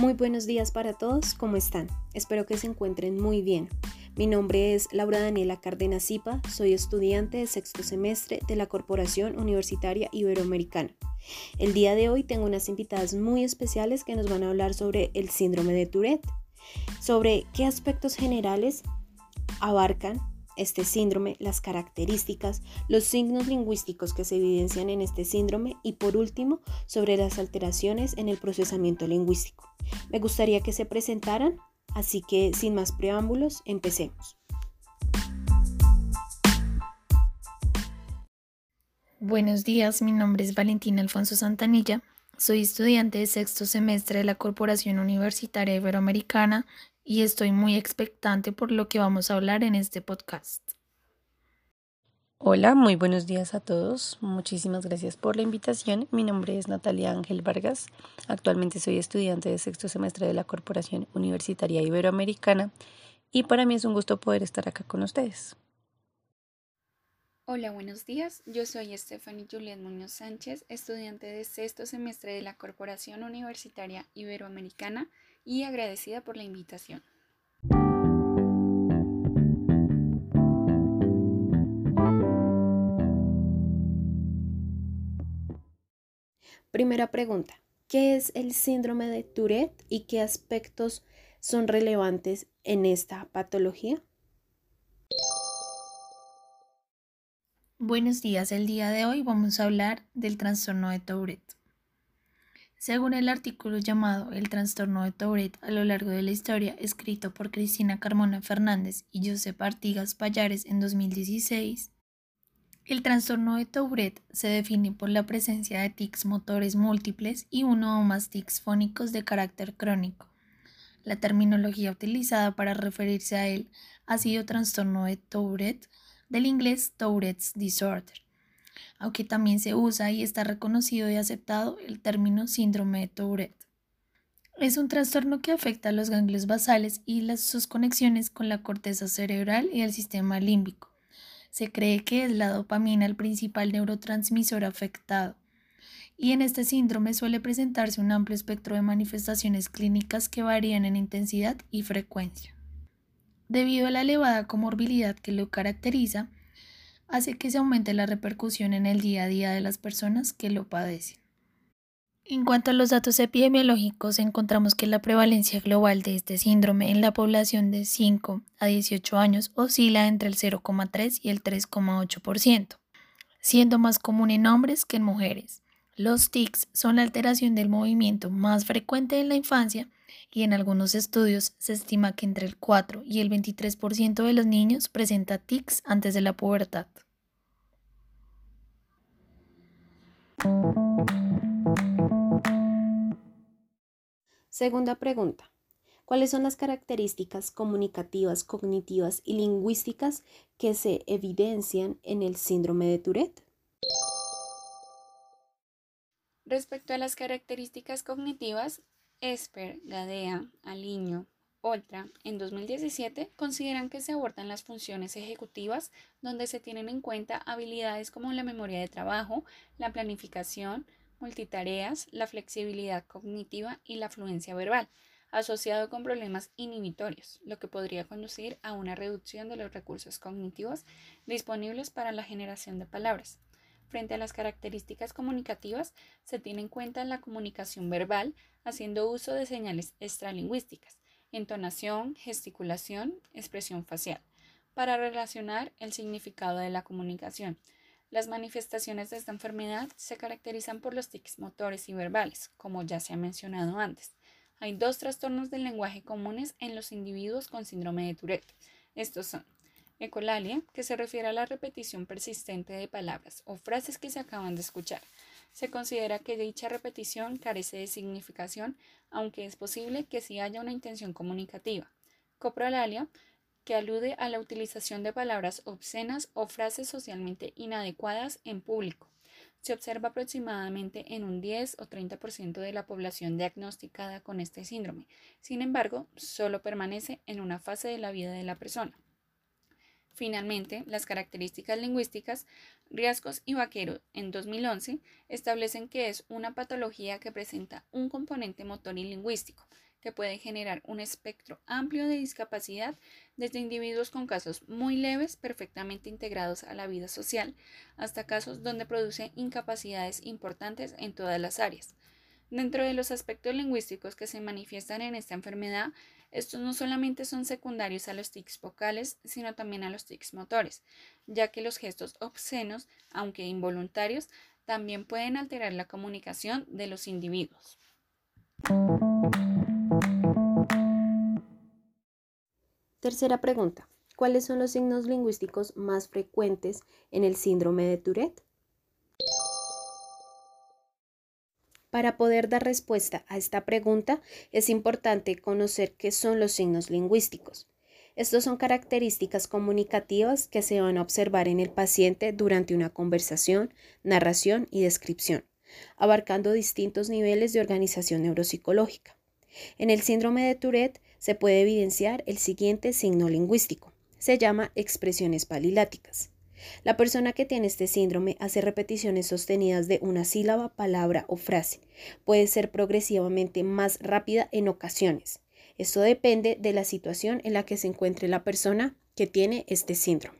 Muy buenos días para todos, ¿cómo están? Espero que se encuentren muy bien. Mi nombre es Laura Daniela Cárdenas Zipa, soy estudiante de sexto semestre de la Corporación Universitaria Iberoamericana. El día de hoy tengo unas invitadas muy especiales que nos van a hablar sobre el síndrome de Tourette, sobre qué aspectos generales abarcan este síndrome, las características, los signos lingüísticos que se evidencian en este síndrome y por último sobre las alteraciones en el procesamiento lingüístico. Me gustaría que se presentaran, así que sin más preámbulos, empecemos. Buenos días, mi nombre es Valentina Alfonso Santanilla. Soy estudiante de sexto semestre de la Corporación Universitaria Iberoamericana y estoy muy expectante por lo que vamos a hablar en este podcast. Hola, muy buenos días a todos. Muchísimas gracias por la invitación. Mi nombre es Natalia Ángel Vargas. Actualmente soy estudiante de sexto semestre de la Corporación Universitaria Iberoamericana y para mí es un gusto poder estar acá con ustedes. Hola, buenos días. Yo soy Stephanie Juliet Muñoz Sánchez, estudiante de sexto semestre de la Corporación Universitaria Iberoamericana y agradecida por la invitación. Primera pregunta. ¿Qué es el síndrome de Tourette y qué aspectos son relevantes en esta patología? Buenos días, el día de hoy vamos a hablar del trastorno de Tourette. Según el artículo llamado El trastorno de Tourette a lo largo de la historia, escrito por Cristina Carmona Fernández y Josep Artigas Payares en 2016, el trastorno de Tourette se define por la presencia de tics motores múltiples y uno o más tics fónicos de carácter crónico. La terminología utilizada para referirse a él ha sido trastorno de Tourette, del inglés Tourette's Disorder aunque también se usa y está reconocido y aceptado el término síndrome de Tourette. Es un trastorno que afecta a los ganglios basales y las, sus conexiones con la corteza cerebral y el sistema límbico. Se cree que es la dopamina el principal neurotransmisor afectado. Y en este síndrome suele presentarse un amplio espectro de manifestaciones clínicas que varían en intensidad y frecuencia. Debido a la elevada comorbilidad que lo caracteriza, hace que se aumente la repercusión en el día a día de las personas que lo padecen. En cuanto a los datos epidemiológicos, encontramos que la prevalencia global de este síndrome en la población de 5 a 18 años oscila entre el 0,3 y el 3,8%, siendo más común en hombres que en mujeres. Los tics son la alteración del movimiento más frecuente en la infancia y en algunos estudios se estima que entre el 4 y el 23% de los niños presenta tics antes de la pubertad. Segunda pregunta. ¿Cuáles son las características comunicativas, cognitivas y lingüísticas que se evidencian en el síndrome de Tourette? Respecto a las características cognitivas, Esper, Gadea, Aliño, Oltra, en 2017 consideran que se abordan las funciones ejecutivas donde se tienen en cuenta habilidades como la memoria de trabajo, la planificación, multitareas, la flexibilidad cognitiva y la fluencia verbal, asociado con problemas inhibitorios, lo que podría conducir a una reducción de los recursos cognitivos disponibles para la generación de palabras. Frente a las características comunicativas, se tiene en cuenta la comunicación verbal, haciendo uso de señales extralingüísticas, entonación, gesticulación, expresión facial, para relacionar el significado de la comunicación. Las manifestaciones de esta enfermedad se caracterizan por los tics motores y verbales, como ya se ha mencionado antes. Hay dos trastornos del lenguaje comunes en los individuos con síndrome de Tourette. Estos son Ecolalia, que se refiere a la repetición persistente de palabras o frases que se acaban de escuchar. Se considera que dicha repetición carece de significación, aunque es posible que sí haya una intención comunicativa. Coprolalia, que alude a la utilización de palabras obscenas o frases socialmente inadecuadas en público. Se observa aproximadamente en un 10 o 30% de la población diagnosticada con este síndrome. Sin embargo, solo permanece en una fase de la vida de la persona. Finalmente, las características lingüísticas, Riascos y Vaquero en 2011 establecen que es una patología que presenta un componente motor y lingüístico, que puede generar un espectro amplio de discapacidad desde individuos con casos muy leves, perfectamente integrados a la vida social, hasta casos donde produce incapacidades importantes en todas las áreas. Dentro de los aspectos lingüísticos que se manifiestan en esta enfermedad, estos no solamente son secundarios a los tics vocales, sino también a los tics motores, ya que los gestos obscenos, aunque involuntarios, también pueden alterar la comunicación de los individuos. Tercera pregunta. ¿Cuáles son los signos lingüísticos más frecuentes en el síndrome de Tourette? Para poder dar respuesta a esta pregunta es importante conocer qué son los signos lingüísticos. Estos son características comunicativas que se van a observar en el paciente durante una conversación, narración y descripción, abarcando distintos niveles de organización neuropsicológica. En el síndrome de Tourette se puede evidenciar el siguiente signo lingüístico. Se llama expresiones paliláticas. La persona que tiene este síndrome hace repeticiones sostenidas de una sílaba, palabra o frase. Puede ser progresivamente más rápida en ocasiones. Esto depende de la situación en la que se encuentre la persona que tiene este síndrome.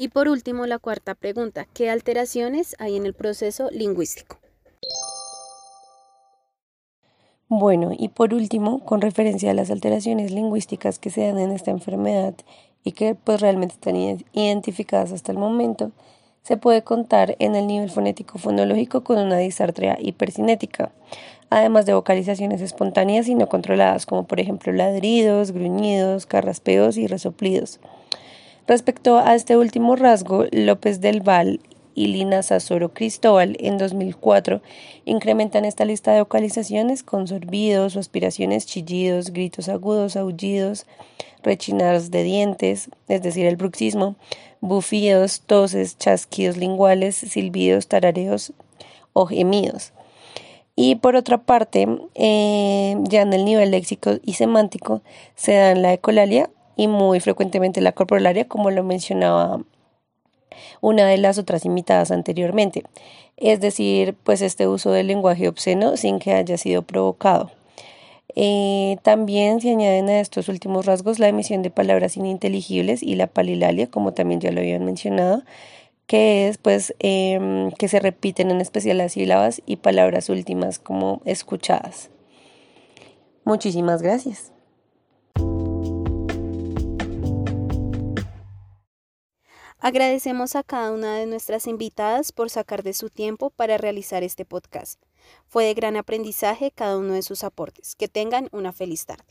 Y por último, la cuarta pregunta, ¿qué alteraciones hay en el proceso lingüístico? Bueno, y por último, con referencia a las alteraciones lingüísticas que se dan en esta enfermedad y que pues realmente están identificadas hasta el momento, se puede contar en el nivel fonético fonológico con una disartria hipercinética, además de vocalizaciones espontáneas y no controladas, como por ejemplo ladridos, gruñidos, carraspeos y resoplidos. Respecto a este último rasgo, López del Val y Lina Sasoro Cristóbal en 2004 incrementan esta lista de vocalizaciones con sorbidos, aspiraciones, chillidos, gritos agudos, aullidos, rechinados de dientes, es decir, el bruxismo, bufidos, toses, chasquidos linguales, silbidos, tarareos o gemidos. Y por otra parte, eh, ya en el nivel léxico y semántico se dan la ecolalia y muy frecuentemente la corporalaria, como lo mencionaba una de las otras imitadas anteriormente, es decir, pues este uso del lenguaje obsceno sin que haya sido provocado. Eh, también se añaden a estos últimos rasgos la emisión de palabras ininteligibles y la palilalia, como también ya lo habían mencionado, que es pues em, que se repiten en especial las sílabas y palabras últimas como escuchadas. Muchísimas gracias. Agradecemos a cada una de nuestras invitadas por sacar de su tiempo para realizar este podcast. Fue de gran aprendizaje cada uno de sus aportes. Que tengan una feliz tarde.